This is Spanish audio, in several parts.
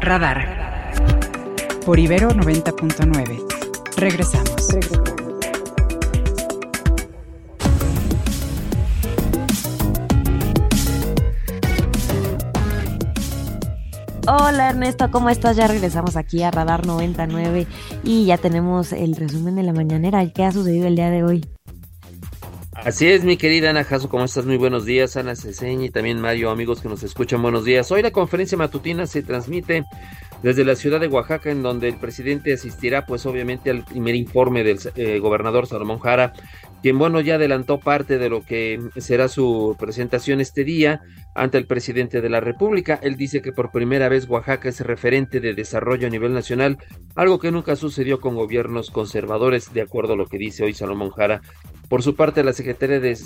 Radar. Por Ibero 90.9. Regresamos. Hola Ernesto, ¿cómo estás? Ya regresamos aquí a Radar 99 y ya tenemos el resumen de la mañanera. ¿Qué ha sucedido el día de hoy? Así es, mi querida Ana Jaso, ¿cómo estás? Muy buenos días, Ana Ceseña y también Mario, amigos que nos escuchan, buenos días. Hoy la conferencia matutina se transmite desde la ciudad de Oaxaca, en donde el presidente asistirá, pues obviamente, al primer informe del eh, gobernador Salomón Jara, quien, bueno, ya adelantó parte de lo que será su presentación este día ante el presidente de la República. Él dice que por primera vez Oaxaca es referente de desarrollo a nivel nacional, algo que nunca sucedió con gobiernos conservadores, de acuerdo a lo que dice hoy Salomón Jara. Por su parte, la secretaria de,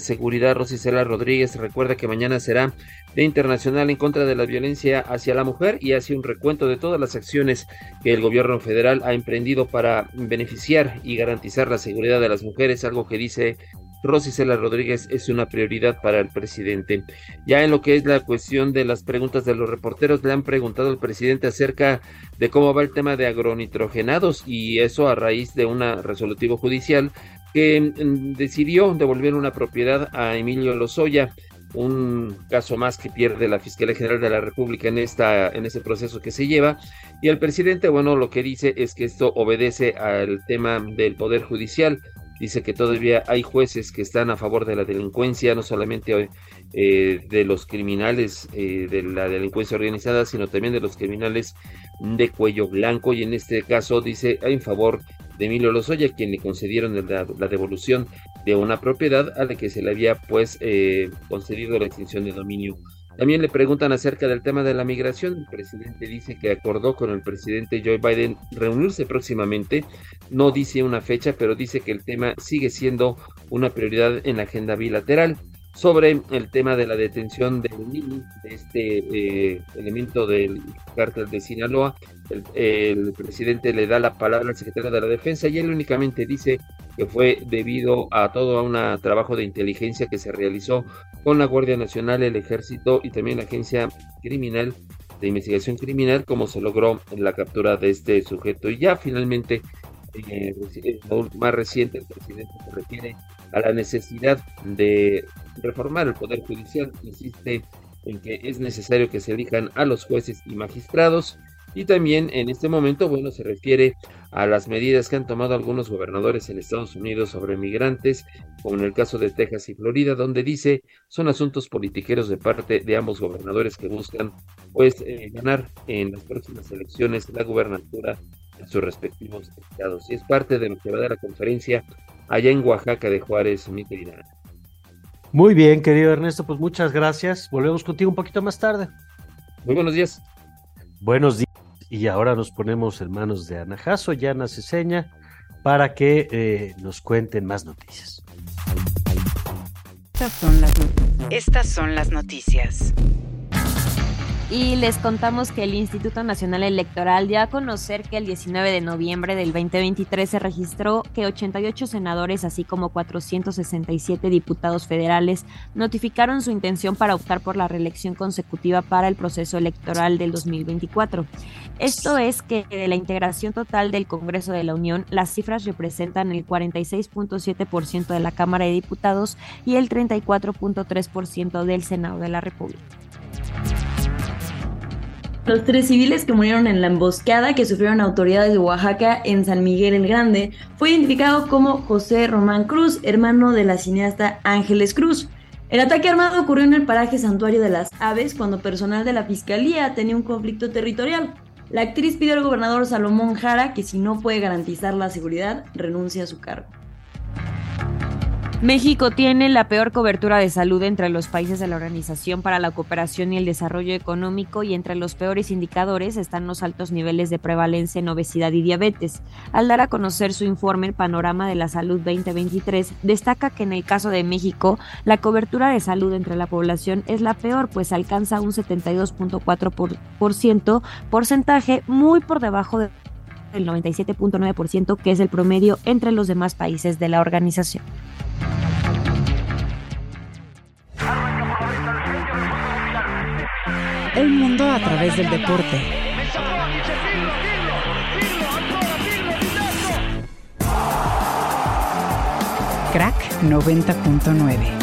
Seguridad, Rosicela Rodríguez, recuerda que mañana será Día Internacional en contra de la violencia hacia la mujer y hace un recuento de todas las acciones que el gobierno federal ha emprendido para beneficiar y garantizar la seguridad de las mujeres, algo que dice Rosicela Rodríguez es una prioridad para el presidente. Ya en lo que es la cuestión de las preguntas de los reporteros, le han preguntado al presidente acerca de cómo va el tema de agronitrogenados y eso a raíz de un resolutivo judicial que mm, decidió devolver una propiedad a Emilio Lozoya, un caso más que pierde la Fiscalía General de la República en esta en ese proceso que se lleva. Y el presidente bueno lo que dice es que esto obedece al tema del poder judicial. Dice que todavía hay jueces que están a favor de la delincuencia no solamente eh, de los criminales eh, de la delincuencia organizada sino también de los criminales de cuello blanco y en este caso dice en favor de Emilio Lozoya, quien le concedieron la, devolución de una propiedad a la que se le había pues eh, concedido la extinción de dominio. También le preguntan acerca del tema de la migración. El presidente dice que acordó con el presidente Joe Biden reunirse próximamente. No dice una fecha, pero dice que el tema sigue siendo una prioridad en la agenda bilateral sobre el tema de la detención de, de este eh, elemento del cártel de Sinaloa. El, presidente le da la palabra al secretario de la Defensa y él únicamente dice que fue debido a todo un trabajo de inteligencia que se realizó con la Guardia Nacional, el Ejército y también la Agencia Criminal de Investigación Criminal, como se logró en la captura de este sujeto. Y ya finalmente, eh, más reciente, el presidente se refiere a la necesidad de reformar el Poder Judicial, insiste en que es necesario que se elijan a los jueces y magistrados y también en este momento, bueno, se refiere a las medidas que han tomado algunos gobernadores en Estados Unidos sobre migrantes, como en el caso de Texas y Florida, donde dice son asuntos politiqueros de parte de ambos gobernadores que buscan pues eh, ganar en las próximas elecciones la gubernatura en sus respectivos estados. Y es parte de lo que va a dar la conferencia allá en Oaxaca de Juárez, mi. Muy bien, querido Ernesto, pues muchas gracias. Volvemos contigo un poquito más tarde. Muy buenos días. Buenos días. Y ahora nos ponemos en manos de Ana Jasso y Ana Ceseña para que eh, nos cuenten más noticias. Estas son las, Estas son las noticias. Y les contamos que el Instituto Nacional Electoral dio a conocer que el 19 de noviembre del 2023 se registró que 88 senadores, así como 467 diputados federales, notificaron su intención para optar por la reelección consecutiva para el proceso electoral del 2024. Esto es que de la integración total del Congreso de la Unión, las cifras representan el 46.7% de la Cámara de Diputados y el 34.3% del Senado de la República. Los tres civiles que murieron en la emboscada que sufrieron autoridades de Oaxaca en San Miguel el Grande fue identificado como José Román Cruz, hermano de la cineasta Ángeles Cruz. El ataque armado ocurrió en el paraje Santuario de las Aves cuando personal de la Fiscalía tenía un conflicto territorial. La actriz pidió al gobernador Salomón Jara que si no puede garantizar la seguridad, renuncie a su cargo. México tiene la peor cobertura de salud entre los países de la Organización para la Cooperación y el Desarrollo Económico y entre los peores indicadores están los altos niveles de prevalencia en obesidad y diabetes. Al dar a conocer su informe El Panorama de la Salud 2023, destaca que en el caso de México, la cobertura de salud entre la población es la peor, pues alcanza un 72.4% porcentaje muy por debajo del 97.9% que es el promedio entre los demás países de la organización. El mundo a través del deporte. Crack 90.9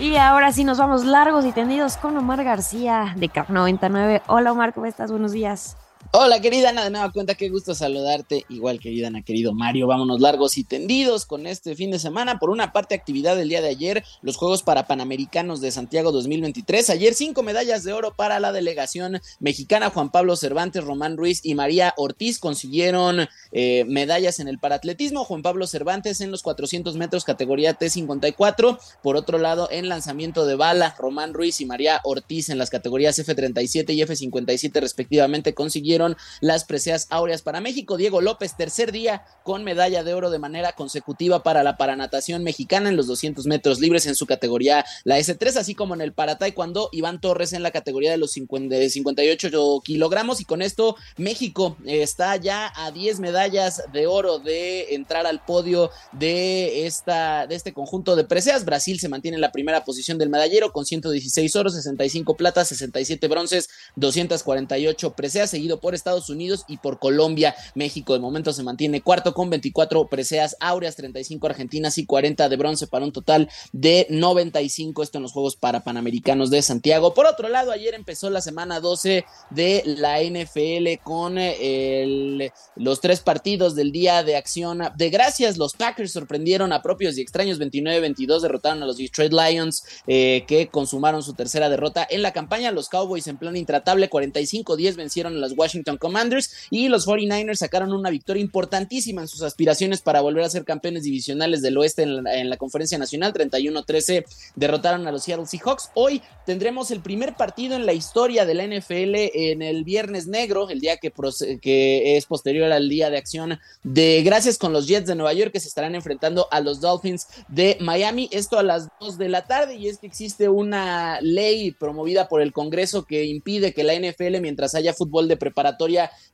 Y ahora sí nos vamos largos y tendidos con Omar García de Crack 99. Hola Omar, ¿cómo estás? Buenos días. Hola querida Ana, de nueva cuenta, qué gusto saludarte. Igual querida Ana, querido Mario, vámonos largos y tendidos con este fin de semana. Por una parte, actividad del día de ayer, los Juegos para Panamericanos de Santiago 2023. Ayer cinco medallas de oro para la delegación mexicana. Juan Pablo Cervantes, Román Ruiz y María Ortiz consiguieron eh, medallas en el paratletismo. Juan Pablo Cervantes en los 400 metros categoría T54. Por otro lado, en lanzamiento de bala, Román Ruiz y María Ortiz en las categorías F37 y F57 respectivamente consiguieron las preseas áureas para México. Diego López, tercer día con medalla de oro de manera consecutiva para la paranatación mexicana en los 200 metros libres en su categoría, la S3, así como en el para taekwondo, Iván Torres en la categoría de los 58 kilogramos. Y con esto, México está ya a 10 medallas de oro de entrar al podio de, esta, de este conjunto de preseas. Brasil se mantiene en la primera posición del medallero con 116 oros, 65 platas, 67 bronces, 248 preseas, seguido por Estados Unidos y por Colombia. México de momento se mantiene cuarto con 24 preseas áureas, 35 argentinas y 40 de bronce para un total de 95. Esto en los Juegos para Panamericanos de Santiago. Por otro lado, ayer empezó la semana 12 de la NFL con eh, los tres partidos del día de acción de gracias. Los Packers sorprendieron a propios y extraños 29-22, derrotaron a los Detroit Lions eh, que consumaron su tercera derrota en la campaña. Los Cowboys en plan intratable 45-10 vencieron a las Washington Washington Commanders y los 49ers sacaron una victoria importantísima en sus aspiraciones para volver a ser campeones divisionales del oeste en la, conferencia nacional. 31-13 derrotaron a los Seattle Seahawks. Hoy tendremos el primer partido en la historia de la NFL en el Viernes Negro, el día que, que es posterior al día de acción de gracias con los Jets de Nueva York que se estarán enfrentando a los Dolphins de Miami. Esto a las 2 de la tarde y es que existe una ley promovida por el Congreso que impide que la NFL mientras haya fútbol de preparación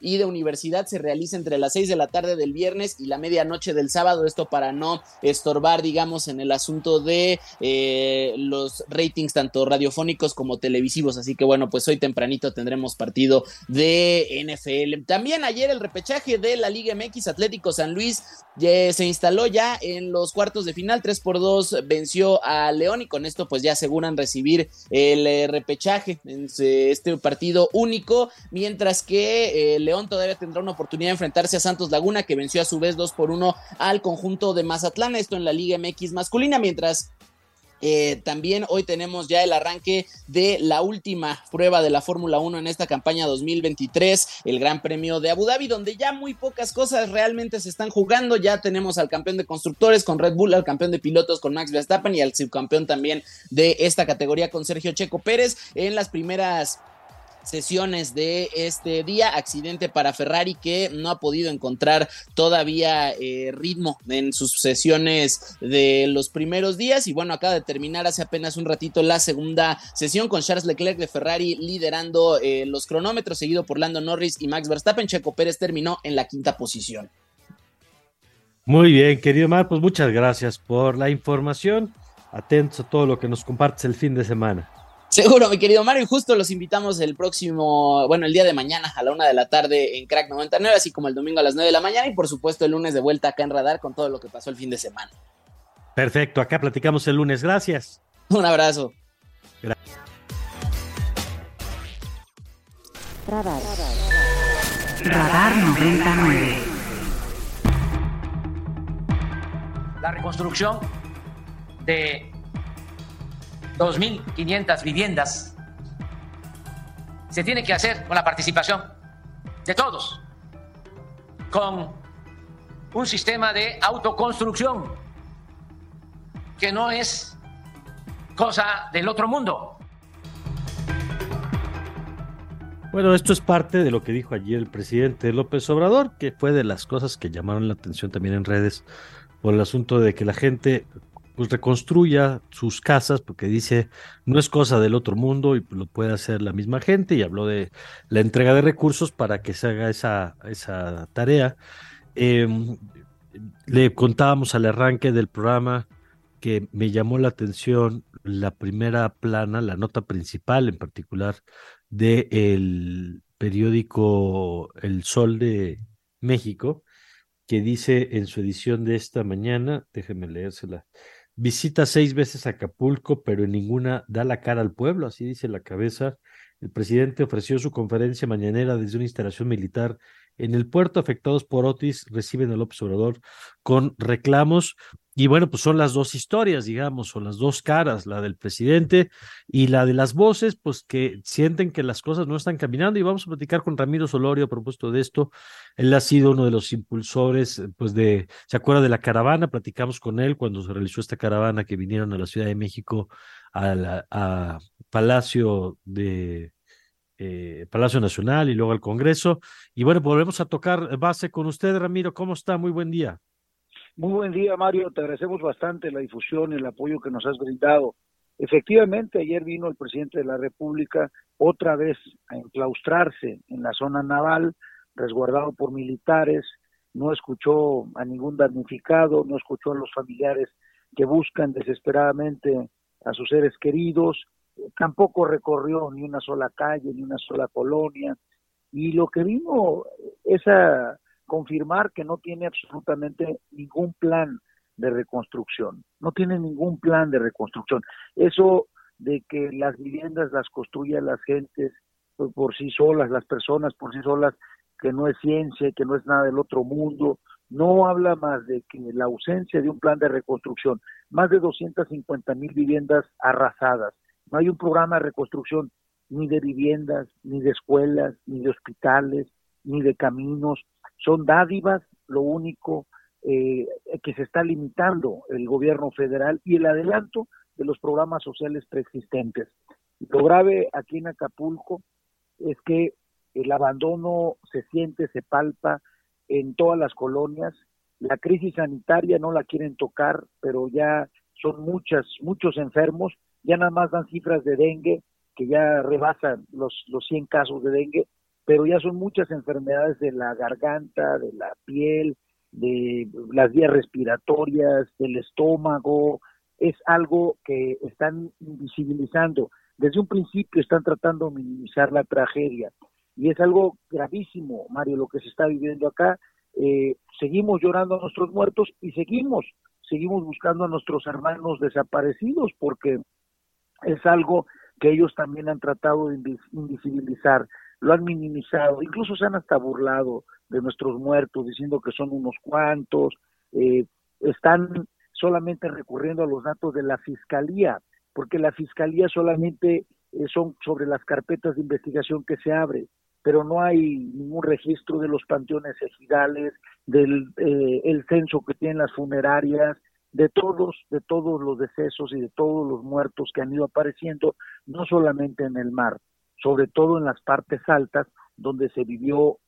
y de universidad se realiza entre las 6 de la tarde del viernes y la medianoche del sábado. Esto para no estorbar, digamos, en el asunto de eh, los ratings tanto radiofónicos como televisivos. Así que bueno, pues hoy tempranito tendremos partido de NFL. También ayer el repechaje de la Liga MX Atlético San Luis se instaló ya en los cuartos de final. 3 por 2 venció a León y con esto pues ya aseguran recibir el eh, repechaje en este partido único. Mientras que eh, León todavía tendrá una oportunidad de enfrentarse a Santos Laguna, que venció a su vez 2 por 1 al conjunto de Mazatlán, esto en la Liga MX masculina, mientras eh, también hoy tenemos ya el arranque de la última prueba de la Fórmula 1 en esta campaña 2023, el Gran Premio de Abu Dhabi, donde ya muy pocas cosas realmente se están jugando. Ya tenemos al campeón de constructores con Red Bull, al campeón de pilotos con Max Verstappen y al subcampeón también de esta categoría con Sergio Checo Pérez. En las primeras sesiones de este día. Accidente para Ferrari que no ha podido encontrar todavía eh, ritmo en sus sesiones de los primeros días. Y bueno, acaba de terminar hace apenas un ratito la segunda sesión con Charles Leclerc de Ferrari liderando eh, los cronómetros, seguido por Lando Norris y Max Verstappen. Checo Pérez terminó en la quinta posición. Muy bien, querido Mar, pues muchas gracias por la información. Atentos a todo lo que nos compartes el fin de semana. Seguro, mi querido Mario, y justo los invitamos el próximo, bueno, el día de mañana a la una de la tarde en Crack 99, así como el domingo a las 9 de la mañana y por supuesto el lunes de vuelta acá en Radar con todo lo que pasó el fin de semana. Perfecto, acá platicamos el lunes, gracias. Un abrazo. Radar. Radar 99. La reconstrucción de 2.500 viviendas. Se tiene que hacer con la participación de todos, con un sistema de autoconstrucción que no es cosa del otro mundo. Bueno, esto es parte de lo que dijo ayer el presidente López Obrador, que fue de las cosas que llamaron la atención también en redes por el asunto de que la gente pues reconstruya sus casas, porque dice, no es cosa del otro mundo y lo puede hacer la misma gente, y habló de la entrega de recursos para que se haga esa, esa tarea. Em, le contábamos al arranque del programa que me llamó la atención la primera plana, la nota principal en particular de el periódico El Sol de México, que dice en su edición de esta mañana, déjeme leérsela, visita seis veces Acapulco, pero en ninguna da la cara al pueblo, así dice la cabeza. El presidente ofreció su conferencia mañanera desde una instalación militar en el puerto afectados por Otis reciben al observador con reclamos y bueno, pues son las dos historias, digamos, son las dos caras, la del presidente y la de las voces, pues que sienten que las cosas no están caminando y vamos a platicar con Ramiro Solorio a propósito de esto. Él ha sido uno de los impulsores, pues de, ¿se acuerda de la caravana? Platicamos con él cuando se realizó esta caravana que vinieron a la Ciudad de México a Palacio de eh, Palacio Nacional y luego al Congreso. Y bueno, volvemos a tocar base con usted, Ramiro. ¿Cómo está? Muy buen día. Muy buen día, Mario. Te agradecemos bastante la difusión y el apoyo que nos has brindado. Efectivamente, ayer vino el presidente de la República otra vez a enclaustrarse en la zona naval, resguardado por militares, no escuchó a ningún damnificado, no escuchó a los familiares que buscan desesperadamente a sus seres queridos, tampoco recorrió ni una sola calle, ni una sola colonia, y lo que vino es a confirmar que no tiene absolutamente ningún plan de reconstrucción, no tiene ningún plan de reconstrucción. Eso de que las viviendas las construyan las gentes por sí solas, las personas por sí solas, que no es ciencia, que no es nada del otro mundo, no habla más de que la ausencia de un plan de reconstrucción, más de 250 mil viviendas arrasadas, no hay un programa de reconstrucción ni de viviendas, ni de escuelas, ni de hospitales, ni de caminos. Son dádivas, lo único eh, que se está limitando el gobierno federal y el adelanto de los programas sociales preexistentes. Lo grave aquí en Acapulco es que el abandono se siente, se palpa en todas las colonias. La crisis sanitaria no la quieren tocar, pero ya son muchas, muchos enfermos ya nada más dan cifras de dengue que ya rebasan los, los 100 casos de dengue, pero ya son muchas enfermedades de la garganta, de la piel, de las vías respiratorias, del estómago, es algo que están invisibilizando. Desde un principio están tratando de minimizar la tragedia y es algo gravísimo, Mario, lo que se está viviendo acá. Eh, seguimos llorando a nuestros muertos y seguimos, seguimos buscando a nuestros hermanos desaparecidos porque es algo que ellos también han tratado de invisibilizar, lo han minimizado, incluso se han hasta burlado de nuestros muertos, diciendo que son unos cuantos, eh, están solamente recurriendo a los datos de la fiscalía, porque la fiscalía solamente eh, son sobre las carpetas de investigación que se abre, pero no hay ningún registro de los panteones ejidales, del eh, censo que tienen las funerarias, de todos, de todos los decesos y de todos los muertos que han ido apareciendo, no solamente en el mar, sobre todo en las partes altas, donde se vivió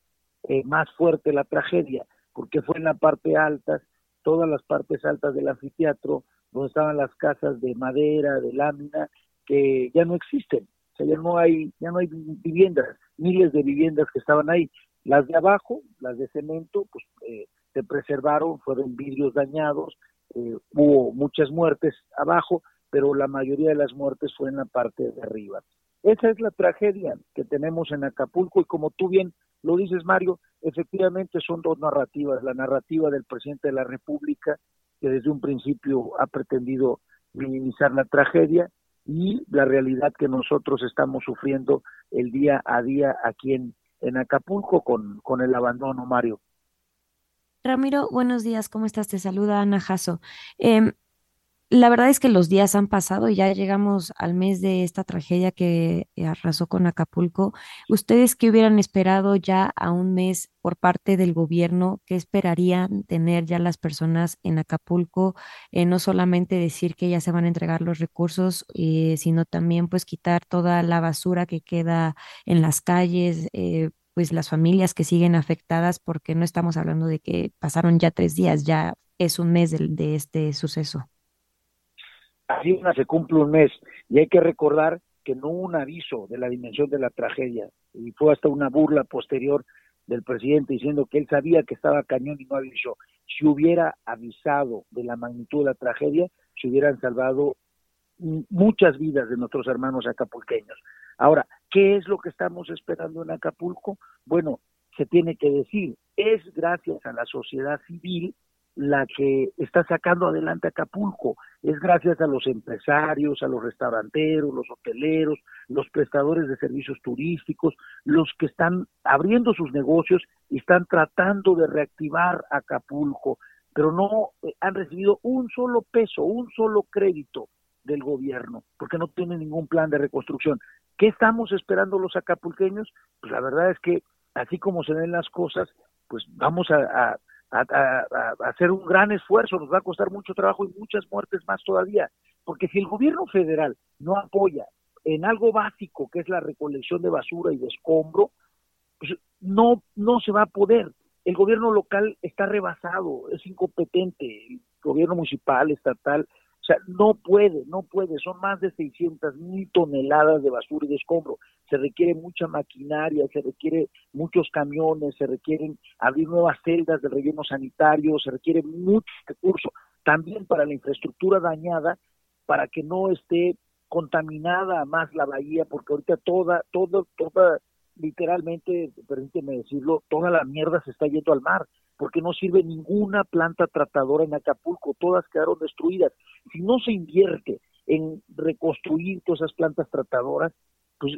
eh, más fuerte la tragedia, porque fue en la parte alta, todas las partes altas del anfiteatro, donde estaban las casas de madera, de lámina, que ya no existen, o sea, ya no hay, ya no hay viviendas, miles de viviendas que estaban ahí. Las de abajo, las de cemento, pues eh, se preservaron, fueron vidrios dañados, eh, hubo muchas muertes abajo, pero la mayoría de las muertes fue en la parte de arriba. Esa es la tragedia que tenemos en Acapulco y como tú bien lo dices, Mario, efectivamente son dos narrativas. La narrativa del presidente de la República, que desde un principio ha pretendido minimizar la tragedia, y la realidad que nosotros estamos sufriendo el día a día aquí en, en Acapulco con, con el abandono, Mario. Ramiro, buenos días, ¿cómo estás? Te saluda Ana Jasso. Em, la verdad es que los días han pasado y ya llegamos al mes de esta tragedia que arrasó con Acapulco. ¿Ustedes qué hubieran esperado ya a un mes por parte del gobierno? ¿Qué esperarían tener ya las personas en Acapulco? Eh, no solamente decir que ya se van a entregar los recursos, eh, sino también pues quitar toda la basura que queda en las calles, eh, pues las familias que siguen afectadas, porque no estamos hablando de que pasaron ya tres días, ya es un mes de, de este suceso. Así se cumple un mes y hay que recordar que no hubo un aviso de la dimensión de la tragedia y fue hasta una burla posterior del presidente diciendo que él sabía que estaba cañón y no avisó. Si hubiera avisado de la magnitud de la tragedia, se hubieran salvado muchas vidas de nuestros hermanos acapulqueños. Ahora, ¿qué es lo que estamos esperando en Acapulco? Bueno, se tiene que decir, es gracias a la sociedad civil la que está sacando adelante Acapulco. Es gracias a los empresarios, a los restauranteros, los hoteleros, los prestadores de servicios turísticos, los que están abriendo sus negocios y están tratando de reactivar Acapulco, pero no eh, han recibido un solo peso, un solo crédito del gobierno, porque no tienen ningún plan de reconstrucción. ¿Qué estamos esperando los acapulqueños? Pues la verdad es que así como se ven las cosas, pues vamos a, hacer un gran esfuerzo, nos va a costar mucho trabajo y muchas muertes más todavía, porque si el gobierno federal no apoya en algo básico que es la recolección de basura y de escombro, pues no, no se va a poder. El gobierno local está rebasado, es incompetente, el gobierno municipal, estatal, o sea, no puede, no puede, son más de 600 mil toneladas de basura y de escombro. Se requiere mucha maquinaria, se requiere muchos camiones, se requieren abrir nuevas celdas de relleno sanitario, se requiere mucho recurso también para la infraestructura dañada, para que no esté contaminada más la bahía, porque ahorita toda, toda, toda, literalmente, permíteme decirlo, toda la mierda se está yendo al mar porque no sirve ninguna planta tratadora en Acapulco, todas quedaron destruidas. Si no se invierte en reconstruir todas esas plantas tratadoras, pues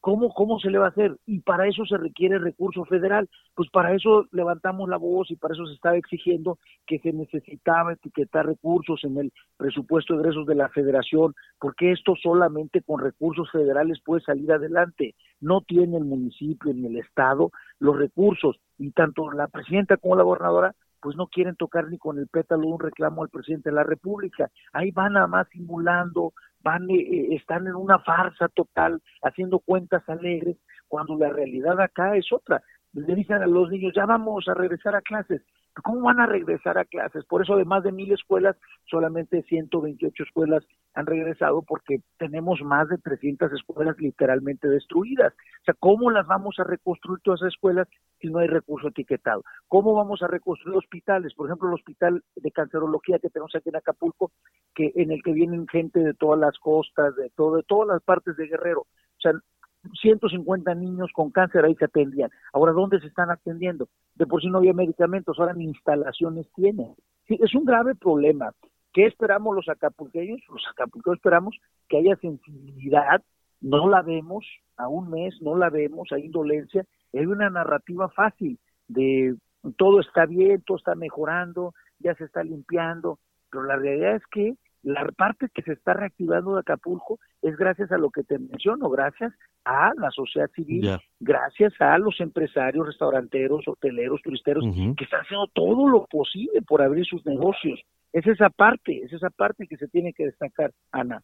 ¿Cómo, ¿Cómo se le va a hacer? Y para eso se requiere recurso federal. Pues para eso levantamos la voz y para eso se estaba exigiendo que se necesitaba etiquetar recursos en el presupuesto de egresos de la federación, porque esto solamente con recursos federales puede salir adelante. No tiene el municipio ni el estado los recursos y tanto la presidenta como la gobernadora pues no quieren tocar ni con el pétalo un reclamo al presidente de la República. Ahí van nada más simulando, van, eh, eh, están en una farsa total, haciendo cuentas alegres, cuando la realidad acá es otra. Le dicen a los niños, ya vamos a regresar a clases. ¿Cómo van a regresar a clases? Por eso, además de mil escuelas, solamente 128 escuelas han regresado porque tenemos más de 300 escuelas literalmente destruidas. O sea, ¿cómo las vamos a reconstruir todas esas escuelas si no hay recurso etiquetado? ¿Cómo vamos a reconstruir hospitales? Por ejemplo, el hospital de cancerología que tenemos aquí en Acapulco, que en el que vienen gente de todas las costas, de todo, de todas las partes de Guerrero. O sea, 150 niños con cáncer ahí se atendían. Ahora, ¿dónde se están atendiendo? De por sí no había medicamentos, ahora ni instalaciones tienen. Sí, es un grave problema. ¿Qué esperamos los acapulqueños? Los acapulqueños esperamos que haya sensibilidad, no la vemos, a un mes no la vemos, hay indolencia, hay una narrativa fácil de todo está bien, todo está mejorando, ya se está limpiando, pero la realidad es que la parte que se está reactivando de Acapulco es gracias a lo que te menciono, gracias a la sociedad civil, gracias a los empresarios, restauranteros, hoteleros, turisteros, que están haciendo todo lo posible por abrir sus negocios. Es esa parte, es esa parte que se tiene que destacar, Ana.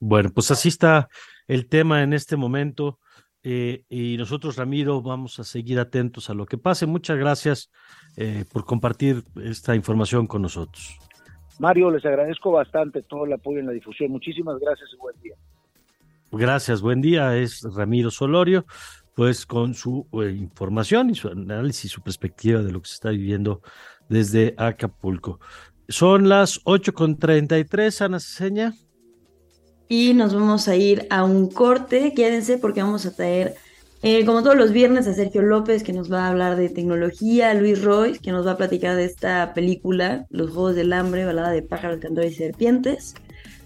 Bueno, pues así está el tema en este momento. Eh, y nosotros, Ramiro, vamos a seguir atentos a lo que pase. Muchas gracias eh, por compartir esta información con nosotros. Mario, les agradezco bastante todo el apoyo en la difusión. Muchísimas gracias y buen día. Gracias, buen día. Es Ramiro Solorio, pues con su eh, información y su análisis, su perspectiva de lo que se está viviendo desde Acapulco. Son las 8.33, Ana Seña. Y nos vamos a ir a un corte. Quédense porque vamos a traer eh, como todos los viernes, a Sergio López, que nos va a hablar de tecnología, Luis Royce, que nos va a platicar de esta película, Los Juegos del Hambre, balada de pájaros, cantores y serpientes.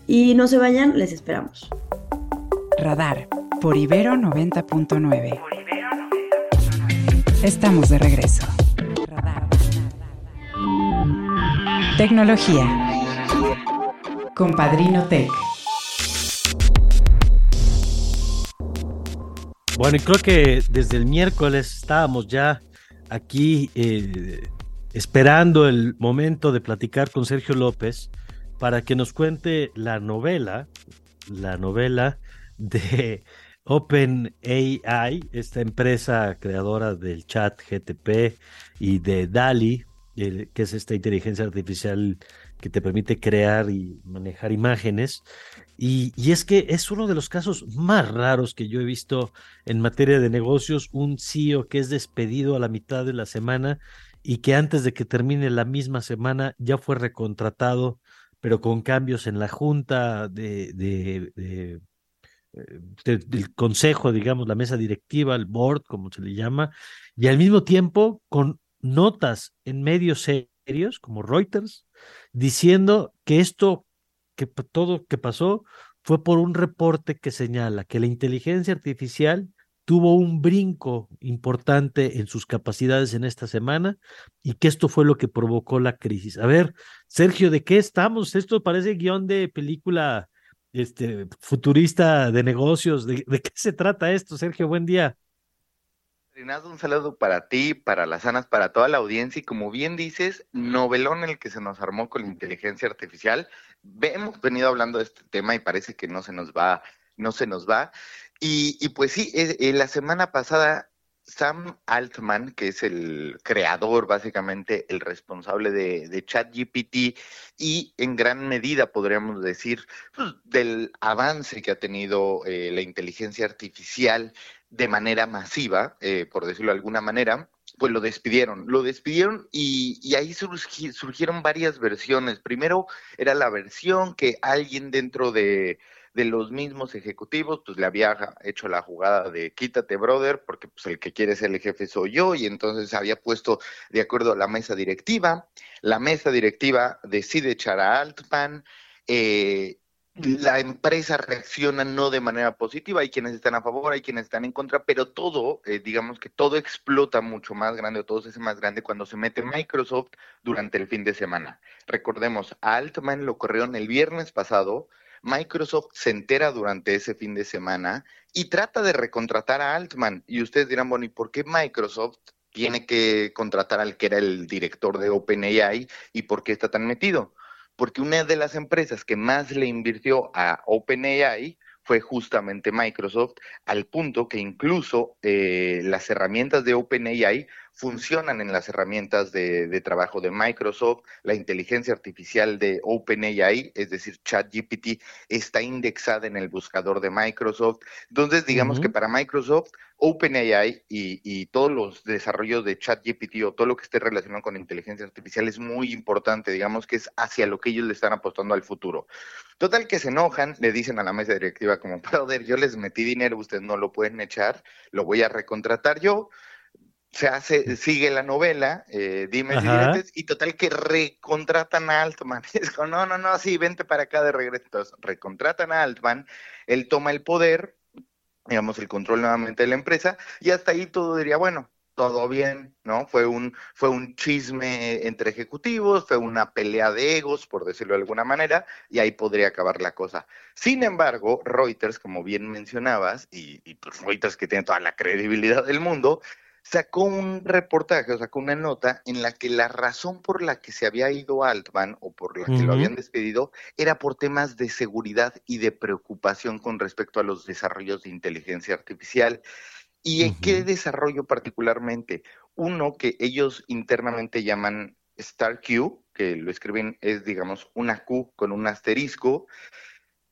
Y no se vayan, les esperamos. Radar, por Ibero 90.9. Estamos de regreso. Tecnología. Compadrino Tech. Bueno, y creo que desde el miércoles estábamos ya aquí eh, esperando el momento de platicar con Sergio López para que nos cuente la novela, la novela de OpenAI, esta empresa creadora del chat GTP y de DALI, que es esta inteligencia artificial que te permite crear y manejar imágenes. Y, es que es uno de los casos más raros que yo he visto en materia de negocios, un CEO que es despedido a la mitad de la semana y que antes de que termine la misma semana ya fue recontratado pero con cambios en la junta de, de, de del consejo, digamos, la mesa directiva, el board, como se le llama, y al mismo tiempo con notas en medios serios como Reuters diciendo que esto, que todo que pasó fue por un reporte que señala que la inteligencia artificial tuvo un brinco importante en sus capacidades en esta semana y que esto fue lo que provocó la crisis. A ver, Sergio, ¿de qué estamos? Esto parece guion de película este, futurista de negocios. ¿De, qué se trata esto, Sergio? Buen día. Un saludo para ti, para las sanas, para toda la audiencia y como bien dices, novelón el que se nos armó con la inteligencia artificial. Hemos venido hablando de este tema y parece que no se nos va, no se nos va. Y, pues sí, eh, la semana pasada Sam Altman, que es el creador, básicamente el responsable de, de ChatGPT y en gran medida podríamos decir pues, del avance que ha tenido eh, la inteligencia artificial de manera masiva, eh, por decirlo de alguna manera, pues lo despidieron. Lo despidieron y, y ahí surgieron varias versiones. Primero era la versión que alguien dentro de de los mismos ejecutivos, pues le había hecho la jugada de quítate, brother, porque pues el que quiere ser el jefe soy yo, y entonces había puesto de acuerdo a la mesa directiva. La mesa directiva decide echar a Altman. Eh, la empresa reacciona no de manera positiva, hay quienes están a favor, hay quienes están en contra, pero todo, eh, digamos que todo explota mucho más grande o todo se hace más grande cuando se mete Microsoft durante el fin de semana. Recordemos, a Altman lo corrieron el viernes pasado, Microsoft se entera durante ese fin de semana y trata de recontratar a Altman. Y ustedes dirán, bueno, ¿y por qué Microsoft tiene que contratar al que era el director de OpenAI y por qué está tan metido? Porque una de las empresas que más le invirtió a OpenAI fue justamente Microsoft, al punto que incluso eh, las herramientas de OpenAI funcionan en las herramientas de, trabajo de Microsoft, la inteligencia artificial de OpenAI, es decir, ChatGPT, está indexada en el buscador de Microsoft. Entonces, digamos que para Microsoft, OpenAI y, y, todos los desarrollos de ChatGPT o todo lo que esté relacionado con inteligencia artificial es muy importante, digamos que es hacia lo que ellos le están apostando al futuro. Total que se enojan, le dicen a la mesa directiva como, brother, yo les metí dinero, ustedes no lo pueden echar, lo voy a recontratar yo se hace, sigue la novela, eh, dime si y total que recontratan a Altman. Es como, no, no, no, sí, vente para acá de regreso. Entonces, recontratan a Altman, él toma el poder, digamos, el control nuevamente de la empresa, y hasta ahí todo diría, bueno, todo bien, ¿no? Fue un, fue un chisme entre ejecutivos, fue una pelea de egos, por decirlo de alguna manera, y ahí podría acabar la cosa. Sin embargo, Reuters, como bien mencionabas, y, y pues Reuters que tiene toda la credibilidad del mundo, sacó un reportaje o sacó una nota en la que la razón por la que se había ido Altman o por la que lo habían despedido era por temas de seguridad y de preocupación con respecto a los desarrollos de inteligencia artificial. ¿Y en qué desarrollo particularmente? Uno que ellos internamente llaman StarQ, que lo escriben es, digamos, una Q con un asterisco,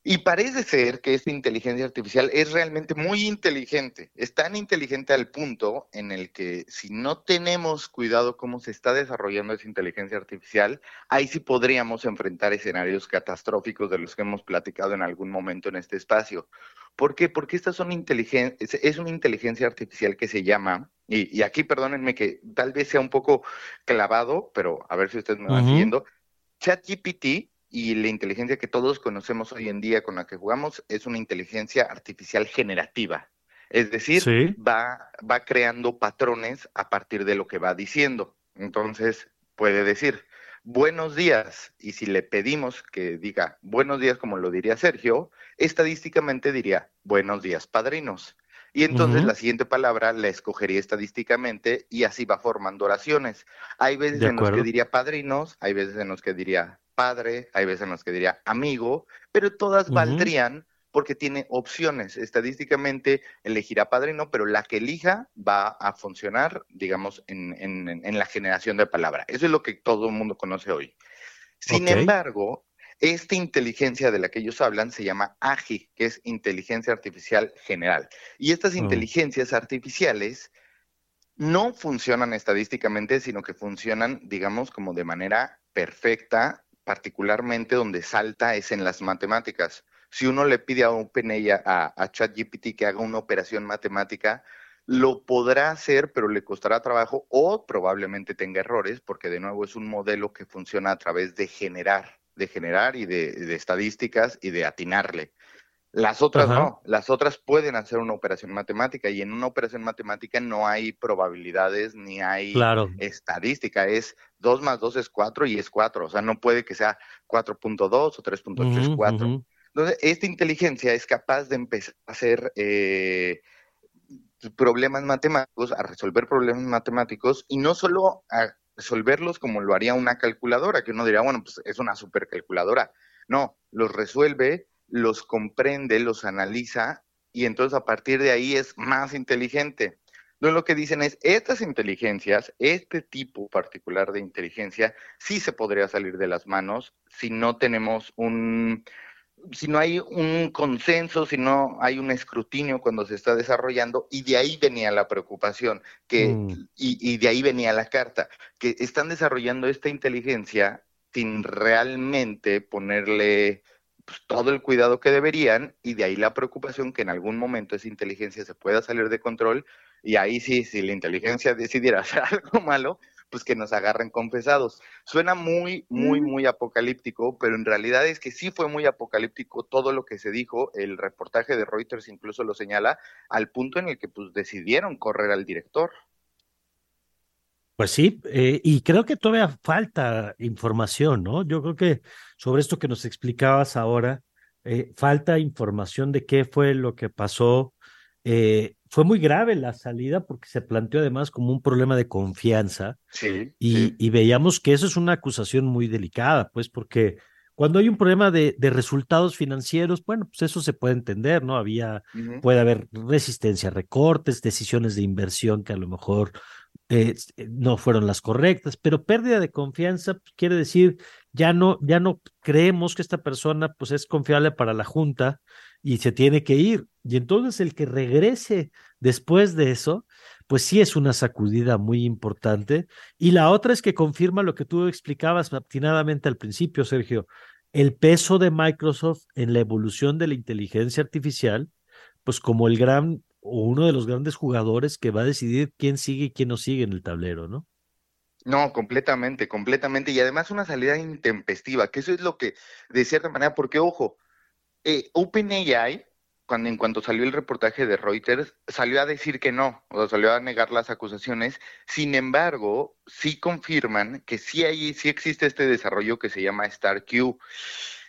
y parece ser que esta inteligencia artificial es realmente muy inteligente. Es tan inteligente al punto en el que si no tenemos cuidado cómo se está desarrollando esa inteligencia artificial, ahí sí podríamos enfrentar escenarios catastróficos de los que hemos platicado en algún momento en este espacio. ¿Por qué? Porque esta son es una inteligencia artificial que se llama, y, aquí perdónenme que tal vez sea un poco clavado, pero a ver si ustedes me van siguiendo, ChatGPT y la inteligencia que todos conocemos hoy en día con la que jugamos es una inteligencia artificial generativa. Es decir, va, va creando patrones a partir de lo que va diciendo. Entonces, puede decir, buenos días, y si le pedimos que diga buenos días como lo diría Sergio, estadísticamente diría buenos días, padrinos. Y entonces la siguiente palabra la escogería estadísticamente y así va formando oraciones. Hay veces en los que diría padrinos, hay veces en los que diría padre, hay veces en los que diría amigo, pero todas valdrían porque tiene opciones. Estadísticamente elegirá padrino, pero la que elija va a funcionar, digamos, en, en, la generación de palabra. Eso es lo que todo el mundo conoce hoy. Sin embargo, esta inteligencia de la que ellos hablan se llama AGI, que es inteligencia artificial general. Y estas mm. inteligencias artificiales no funcionan estadísticamente, sino que funcionan, digamos, como de manera perfecta particularmente donde salta es en las matemáticas. Si uno le pide a OpenAI, a, a ChatGPT que haga una operación matemática, lo podrá hacer, pero le costará trabajo o probablemente tenga errores, porque de nuevo es un modelo que funciona a través de generar, de generar y de, estadísticas y de atinarle. Las otras no, las otras pueden hacer una operación matemática y en una operación matemática no hay probabilidades ni hay estadística, es 2 más 2 es 4 y es 4, o sea, no puede que sea 4.2 o 3.34. Entonces, esta inteligencia es capaz de empezar a hacer eh, problemas matemáticos, a resolver problemas matemáticos y no solo a resolverlos como lo haría una calculadora, que uno diría, bueno, pues es una supercalculadora. No, los resuelve, los comprende, los analiza y entonces a partir de ahí es más inteligente. Entonces lo que dicen es, estas inteligencias, este tipo particular de inteligencia, sí se podría salir de las manos si no tenemos un, si no hay un consenso, si no hay un escrutinio cuando se está desarrollando, y de ahí venía la preocupación, que, mm. y, de ahí venía la carta, que están desarrollando esta inteligencia sin realmente ponerle pues, todo el cuidado que deberían, y de ahí la preocupación que en algún momento esa inteligencia se pueda salir de control, y ahí sí, si la inteligencia decidiera hacer algo malo, pues que nos agarren confesados. Suena muy, muy, mm. muy apocalíptico, pero en realidad es que sí fue muy apocalíptico todo lo que se dijo, el reportaje de Reuters incluso lo señala, al punto en el que pues decidieron correr al director. Pues sí, eh, y creo que todavía falta información, ¿no? Yo creo que sobre esto que nos explicabas ahora, eh, falta información de qué fue lo que pasó. Eh, fue muy grave la salida porque se planteó además como un problema de confianza. Sí y, veíamos que eso es una acusación muy delicada, pues porque cuando hay un problema de, de resultados financieros, bueno, pues eso se puede entender, ¿no? Había, puede haber resistencia a recortes, decisiones de inversión que a lo mejor eh, no fueron las correctas, pero pérdida de confianza quiere decir ya no, ya no creemos que esta persona pues es confiable para la junta y se tiene que ir. Y entonces el que regrese después de eso, pues sí es una sacudida muy importante. Y la otra es que confirma lo que tú explicabas obstinadamente al principio, Sergio, el peso de Microsoft en la evolución de la inteligencia artificial, pues como el gran o uno de los grandes jugadores que va a decidir quién sigue y quién no sigue en el tablero, ¿no? No, completamente, completamente. Y además una salida intempestiva, que eso es lo que, de cierta manera, porque ojo, eh, OpenAI, cuando en cuanto salió el reportaje de Reuters, salió a decir que no, o sea, salió a negar las acusaciones. Sin embargo, sí confirman que sí hay, sí existe este desarrollo que se llama StarQ.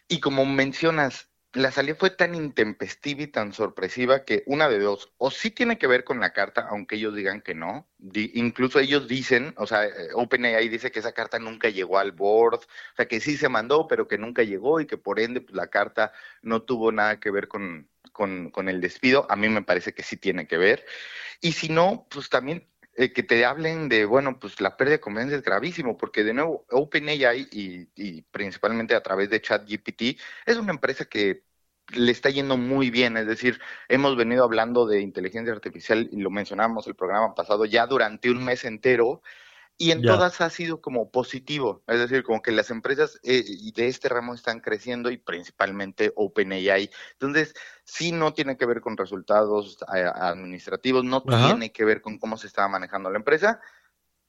Y como mencionas, la salida fue tan intempestiva y tan sorpresiva que una de dos, o sí tiene que ver con la carta, aunque ellos digan que no, incluso ellos dicen, o sea, eh, OpenAI dice que esa carta nunca llegó al board, o sea, que sí se mandó, pero que nunca llegó y que por ende pues, la carta no tuvo nada que ver con, con, con el despido, a mí me parece que sí tiene que ver, y si no, pues también eh, que te hablen de, bueno, pues la pérdida de confianza es gravísimo, porque de nuevo, OpenAI y, principalmente a través de ChatGPT es una empresa que le está yendo muy bien, es decir, hemos venido hablando de inteligencia artificial y lo mencionamos el programa pasado ya durante un mes entero y en todas ha sido como positivo, es decir, como que las empresas eh, de este ramo están creciendo y principalmente OpenAI. Entonces, sí no tiene que ver con resultados eh, administrativos, no tiene que ver con cómo se estaba manejando la empresa,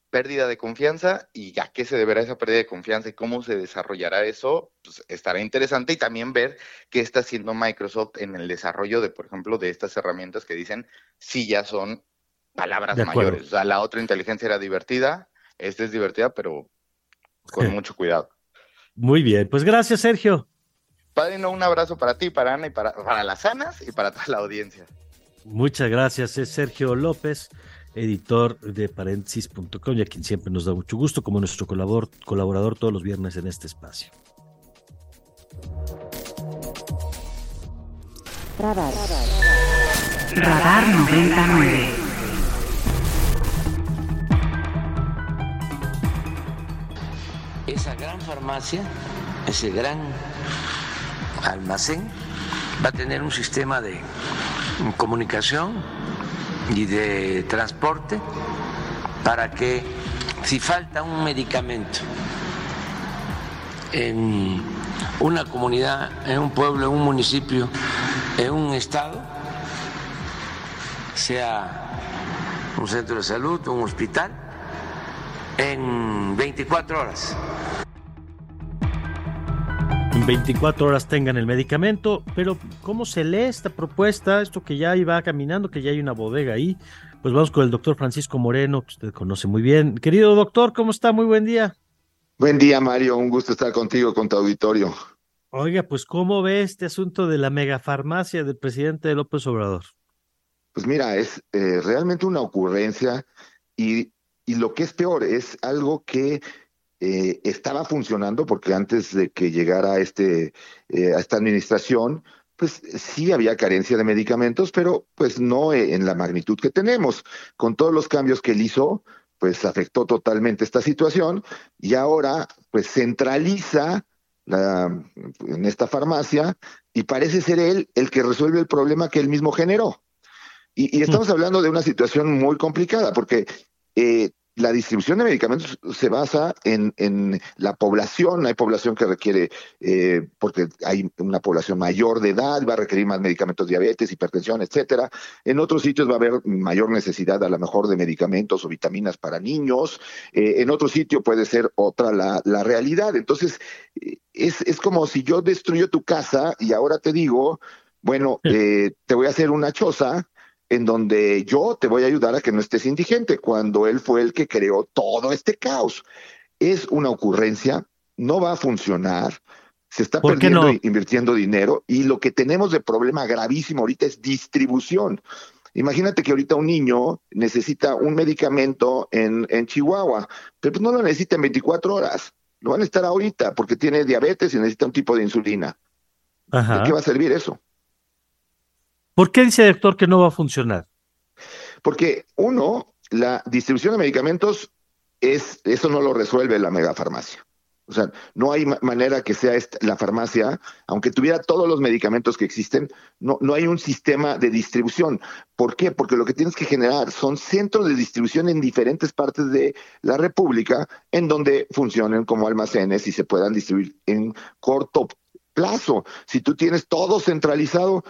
pérdida de confianza y a qué se deberá esa pérdida de confianza y cómo se desarrollará eso, pues estará interesante y también ver qué está haciendo Microsoft en el desarrollo de, por ejemplo, de estas herramientas que dicen si ya son palabras mayores. O sea, la otra inteligencia era divertida, esta es divertida, pero con mucho cuidado. Muy bien, pues gracias, Sergio. Padrino, un abrazo para ti, para Ana y para, para las Sanas y para toda la audiencia. Muchas gracias, es Sergio López, editor de paréntesis.com y a quien siempre nos da mucho gusto como nuestro colaborador, colaborador todos los viernes en este espacio. Radar. Radar 99. Farmacia, ese gran almacén, va a tener un sistema de comunicación y de transporte para que si falta un medicamento en una comunidad, en un pueblo, en un municipio, en un estado, sea un centro de salud, un hospital, en 24 horas. En 24 horas tengan el medicamento, pero ¿cómo se lee esta propuesta? Esto que ya iba caminando, que ya hay una bodega ahí. Pues vamos con el doctor Francisco Moreno, que usted conoce muy bien. Querido doctor, ¿cómo está? Muy buen día. Buen día, Mario. Un gusto estar contigo, con tu auditorio. Oiga, pues ¿cómo ve este asunto de la megafarmacia del presidente López Obrador? Pues mira, es eh, realmente una ocurrencia y, y, lo que es peor, es algo que eh, estaba funcionando porque antes de que llegara este, eh, a esta administración, pues sí había carencia de medicamentos, pero pues no en la magnitud que tenemos. Con todos los cambios que él hizo, pues afectó totalmente esta situación y ahora pues centraliza la, en esta farmacia y parece ser él el que resuelve el problema que él mismo generó. Y, y estamos hablando de una situación muy complicada porque eh, la distribución de medicamentos se basa en, en la población. Hay población que requiere, eh, porque hay una población mayor de edad, va a requerir más medicamentos, diabetes, hipertensión, etcétera. En otros sitios va a haber mayor necesidad, a lo mejor, de medicamentos o vitaminas para niños. Eh, en otro sitio puede ser otra la, la realidad. Entonces, es, es como si yo destruyo tu casa y ahora te digo, bueno, eh, te voy a hacer una choza en donde yo te voy a ayudar a que no estés indigente, cuando él fue el que creó todo este caos. Es una ocurrencia, no va a funcionar, se está perdiendo no? invirtiendo dinero y lo que tenemos de problema gravísimo ahorita es distribución. Imagínate que ahorita un niño necesita un medicamento en, en Chihuahua, pero pues no lo necesita en 24 horas, lo van a estar ahorita porque tiene diabetes y necesita un tipo de insulina. Ajá. ¿De qué va a servir eso? ¿Por qué dice el doctor que no va a funcionar? Porque uno, la distribución de medicamentos es eso no lo resuelve la megafarmacia. O sea, no hay manera que sea la farmacia, aunque tuviera todos los medicamentos que existen, no, no hay un sistema de distribución. ¿Por qué? Porque lo que tienes que generar son centros de distribución en diferentes partes de la República, en donde funcionen como almacenes y se puedan distribuir en corto plazo. Si tú tienes todo centralizado,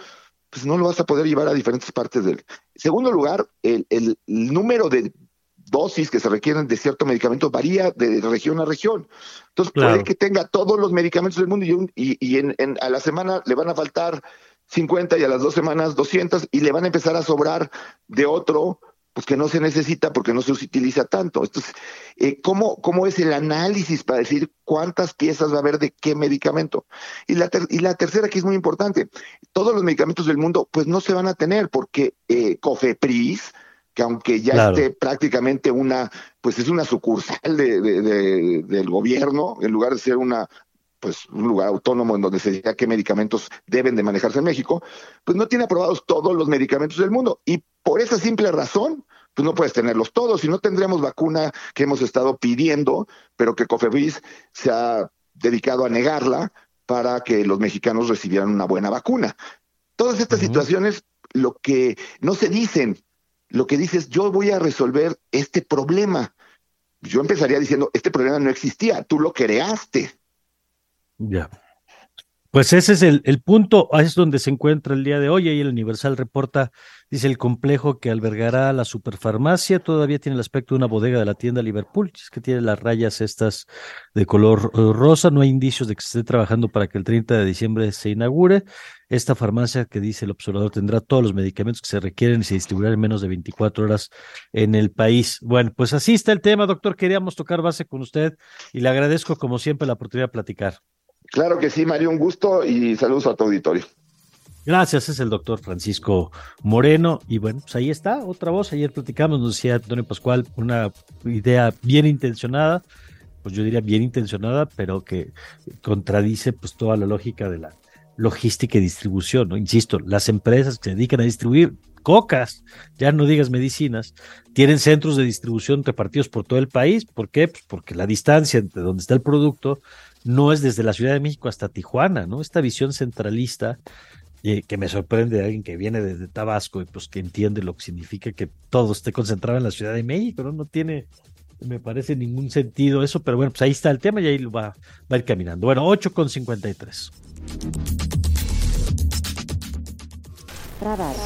pues no lo vas a poder llevar a diferentes partes del. Segundo lugar, el, el, número de dosis que se requieren de cierto medicamento varía de región a región. Entonces claro. puede que tenga todos los medicamentos del mundo y, un, y, y en, en, a la semana le van a faltar 50 y a las dos semanas 200 y le van a empezar a sobrar de otro pues que no se necesita porque no se utiliza tanto. Entonces, eh, ¿cómo, ¿cómo es el análisis para decir cuántas piezas va a haber de qué medicamento? Y la, ter y la tercera, que es muy importante, todos los medicamentos del mundo, pues no se van a tener porque eh, COFEPRIS, que aunque ya claro. esté prácticamente una, pues es una sucursal de, de, de, del gobierno, en lugar de ser una pues un lugar autónomo en donde se diga qué medicamentos deben de manejarse en México, pues no tiene aprobados todos los medicamentos del mundo. Y por esa simple razón, pues no puedes tenerlos todos. Si no tendríamos vacuna que hemos estado pidiendo, pero que COFEPRIS se ha dedicado a negarla para que los mexicanos recibieran una buena vacuna. Todas estas uh -huh. situaciones, lo que no se dicen, lo que dices, yo voy a resolver este problema. Yo empezaría diciendo, este problema no existía, tú lo creaste. Ya. Pues ese es el, el, punto, es donde se encuentra el día de hoy. Ahí el Universal reporta, dice el complejo que albergará la superfarmacia, todavía tiene el aspecto de una bodega de la tienda Liverpool, es que tiene las rayas estas de color eh, rosa, no hay indicios de que se esté trabajando para que el 30 de diciembre se inaugure. Esta farmacia que dice el observador tendrá todos los medicamentos que se requieren y se distribuirá en menos de 24 horas en el país. Bueno, pues así está el tema, doctor. Queríamos tocar base con usted y le agradezco como siempre la oportunidad de platicar. Claro que sí, Mario, un gusto y saludos a tu auditorio. Gracias, es el doctor Francisco Moreno. Y bueno, pues ahí está, otra voz. Ayer platicamos, nos decía Antonio Pascual, una idea bien intencionada, pues yo diría bien intencionada, pero que contradice pues toda la lógica de la logística y distribución, ¿no? Insisto, las empresas que se dedican a distribuir cocas, ya no digas medicinas, tienen centros de distribución repartidos por todo el país. ¿Por qué? Pues porque la distancia entre donde está el producto no es desde la Ciudad de México hasta Tijuana, ¿no? Esta visión centralista eh, que me sorprende de alguien que viene desde Tabasco y pues que entiende lo que significa que todo esté concentrado en la Ciudad de México, ¿no? No tiene me parece ningún sentido eso, pero bueno, pues ahí está el tema y ahí va, va a ir caminando. Bueno, 8 con 53. Radar.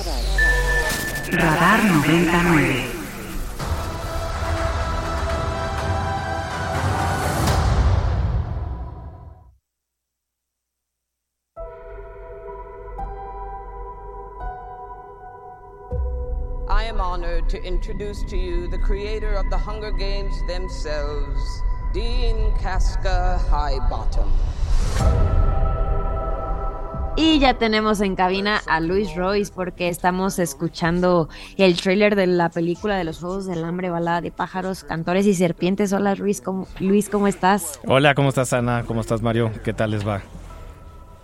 Radar 99. Introduce to you the creator of the Hunger Games themselves, Dean Casca Highbottom. Y ya tenemos en cabina a Luis Royce porque estamos escuchando el tráiler de la película de los Juegos del Hambre, balada de pájaros, cantores y serpientes. Hola Luis, ¿cómo, Luis, ¿cómo estás? Hola, ¿cómo estás Ana? ¿Cómo estás Mario? ¿Qué tal les va?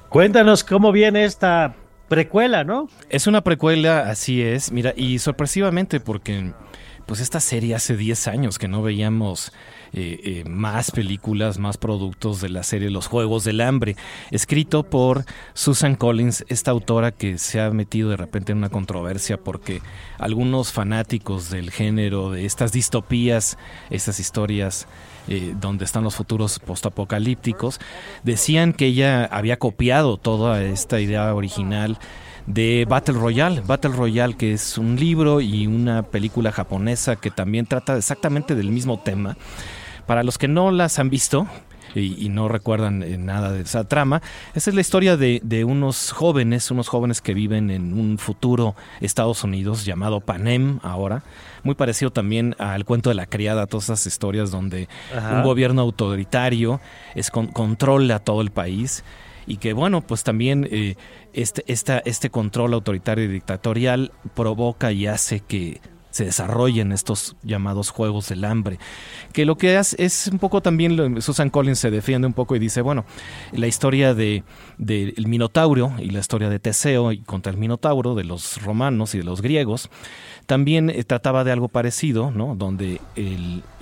Cuéntanos cómo viene esta precuela, ¿no? Es una precuela, así es. Mira, y sorpresivamente porque pues esta serie hace 10 años que no veíamos eh, eh, más películas, más productos de la serie Los Juegos del Hambre, escrito por Susan Collins, esta autora que se ha metido de repente en una controversia porque algunos fanáticos del género, de estas distopías, estas historias eh, donde están los futuros postapocalípticos, decían que ella había copiado toda esta idea original de Battle Royale. Battle Royale, que es un libro y una película japonesa que también trata exactamente del mismo tema. Para los que no las han visto, y, no recuerdan eh, nada de esa trama. Esa es la historia de, de, unos jóvenes, unos jóvenes que viven en un futuro Estados Unidos llamado Panem ahora. Muy parecido también al cuento de la criada, todas esas historias donde Ajá. un gobierno autoritario es con, controla todo el país y que bueno, pues también eh, este, este control autoritario y dictatorial provoca y hace que se desarrollen estos llamados juegos del hambre. Que lo que hace es un poco también, Susan Collins se defiende un poco y dice, bueno, la historia de del Minotauro y la historia de Teseo y contra el Minotauro de los romanos y de los griegos, también eh, trataba de algo parecido, ¿no? Donde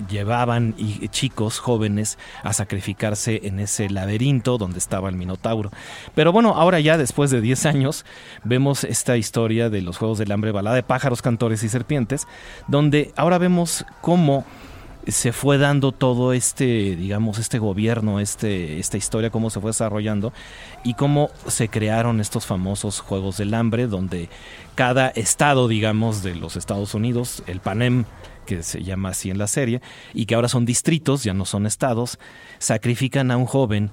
llevaban y, chicos jóvenes a sacrificarse en ese laberinto donde estaba el Minotauro. Pero bueno, ahora ya después de 10 años vemos esta historia de los Juegos del Hambre, balada de pájaros, cantores y serpientes, donde ahora vemos cómo se fue dando todo este, digamos, este gobierno, este, esta historia, cómo se fue desarrollando y cómo se crearon estos famosos Juegos del Hambre, donde cada estado, digamos, de los Estados Unidos, el Panem, que se llama así en la serie, y que ahora son distritos, ya no son estados, sacrifican a un joven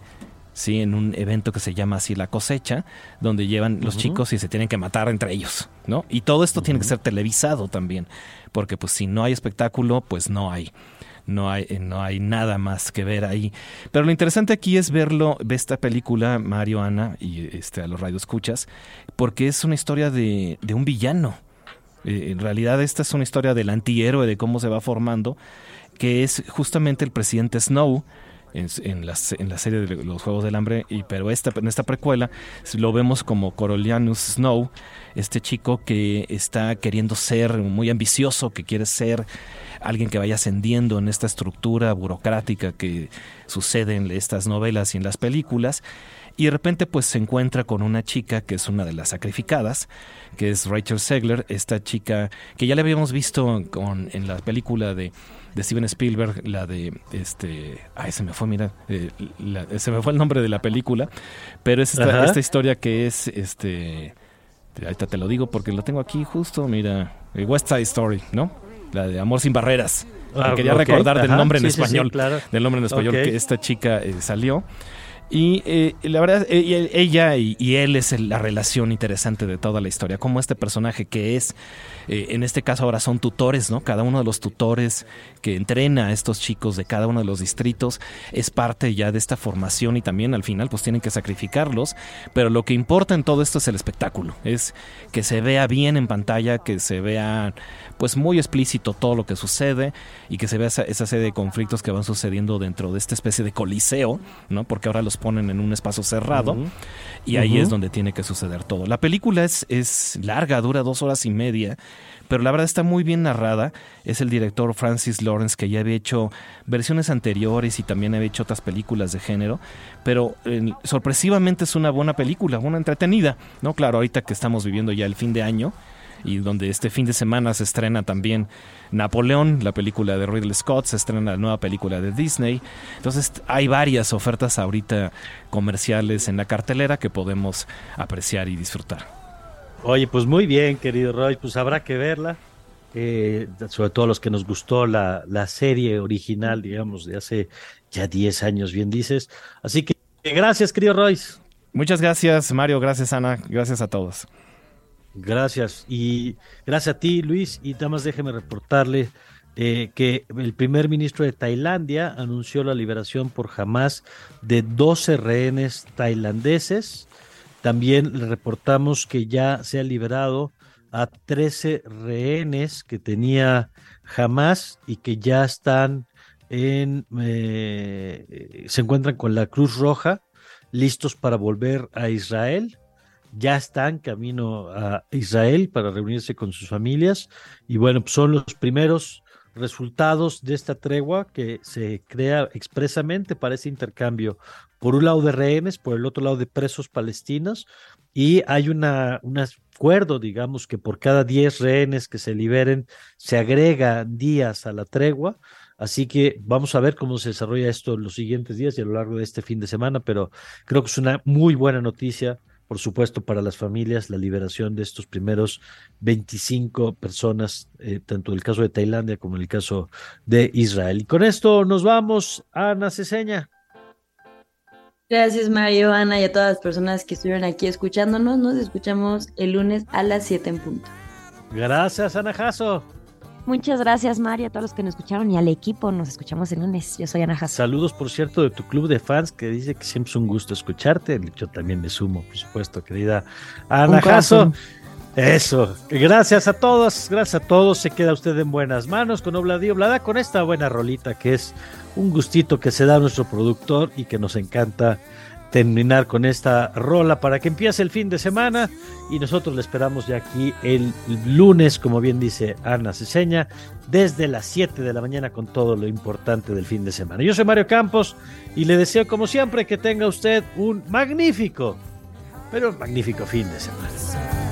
sí, en un evento que se llama así la cosecha, donde llevan los chicos y se tienen que matar entre ellos, ¿no? Y todo esto tiene que ser televisado también, porque pues si no hay espectáculo, pues no hay. No hay, eh, no hay nada más que ver ahí. Pero lo interesante aquí es verlo, ver esta película, Mario, Ana y este, a los radioescuchas, porque es una historia de, de un villano. Eh, en realidad esta es una historia del antihéroe, de cómo se va formando, que es justamente el presidente Snow, en, en la, en la serie de los Juegos del Hambre, y, pero esta, en esta precuela lo vemos como Coriolanus Snow, este chico que está queriendo ser muy ambicioso, que quiere ser alguien que vaya ascendiendo en esta estructura burocrática que sucede en estas novelas y en las películas. Y de repente pues se encuentra con una chica que es una de las sacrificadas, que es Rachel Segler, esta chica que ya le habíamos visto con, en la película de, de Steven Spielberg, la de este, ay se me fue, mira, eh, la- se me fue el nombre de la película, pero es esta, esta historia que es este, ahorita te lo digo porque lo tengo aquí justo, mira, eh, West Side Story, ¿no? La de Amor sin barreras. Ah, quería recordar del nombre en sí, sí, sí, español, claro. del nombre en español que esta chica eh, salió. Y eh, la verdad, eh, ella y, él es la relación interesante de toda la historia. Como este personaje que es, eh, en este caso ahora son tutores, ¿no? Cada uno de los tutores que entrena a estos chicos de cada uno de los distritos es parte ya de esta formación y también al final pues tienen que sacrificarlos. Pero lo que importa en todo esto es el espectáculo. Es que se vea bien en pantalla, que se vea pues muy explícito todo lo que sucede y que se vea esa, esa serie de conflictos que van sucediendo dentro de esta especie de coliseo, ¿no? Porque ahora los ponen en un espacio cerrado y ahí es donde tiene que suceder todo. La película es, es larga, dura dos horas y media, pero la verdad está muy bien narrada. Es el director Francis Lawrence que ya había hecho versiones anteriores y también había hecho otras películas de género, pero eh, sorpresivamente es una buena película, una entretenida, ¿no? Claro, ahorita que estamos viviendo ya el fin de año, y donde este fin de semana se estrena también Napoleón, la película de Ridley Scott, se estrena la nueva película de Disney. Entonces hay varias ofertas ahorita comerciales en la cartelera que podemos apreciar y disfrutar. Oye, pues muy bien, querido Roy, pues habrá que verla. Eh, sobre todo los que nos gustó la, la serie original, digamos, de hace ya 10 años, bien dices. Así que gracias, querido Royce. Muchas gracias, Mario. Gracias, Ana. Gracias a todos. Gracias. Y gracias a ti, Luis. Y nada más déjeme reportarle eh, que el primer ministro de Tailandia anunció la liberación por jamás de 12 rehenes tailandeses. También le reportamos que ya se ha liberado a 13 rehenes que tenía jamás y que ya están en, eh, se encuentran con la Cruz Roja, listos para volver a Israel. Ya están camino a Israel para reunirse con sus familias. Y bueno, pues son los primeros resultados de esta tregua que se crea expresamente para ese intercambio. Por un lado de rehenes, por el otro lado de presos palestinos. Y hay un acuerdo, digamos, que por cada 10 rehenes que se liberen, se agrega días a la tregua Así que vamos a ver cómo se desarrolla esto en los siguientes días y a lo largo de este fin de semana, pero creo que es una muy buena noticia, por supuesto, para las familias, la liberación de estos primeros 25 personas, eh, tanto el caso de Tailandia como en el caso de Israel. Y con esto nos vamos, Ana Ceseña. Gracias Mario, Ana y a todas las personas que estuvieron aquí escuchándonos. Nos escuchamos el lunes a las 7 en punto. Gracias, Ana Jasso. Muchas gracias, María, a todos los que nos escucharon y al equipo. Nos escuchamos el lunes. Yo soy Ana Jasso. Saludos, por cierto, de tu club de fans que dice que siempre es un gusto escucharte. Yo también me sumo, por supuesto, querida Ana Jasso. Eso, gracias a todos, gracias a todos. Se queda usted en buenas manos con Obladi Oblada, con esta buena rolita que es un gustito que se da a nuestro productor y que nos encanta terminar con esta rola para que empiece el fin de semana y nosotros le esperamos ya aquí el lunes, como bien dice Ana Ceseña, desde las 7 de la mañana con todo lo importante del fin de semana. Yo soy Mario Campos y le deseo como siempre que tenga usted un magnífico, pero magnífico fin de semana.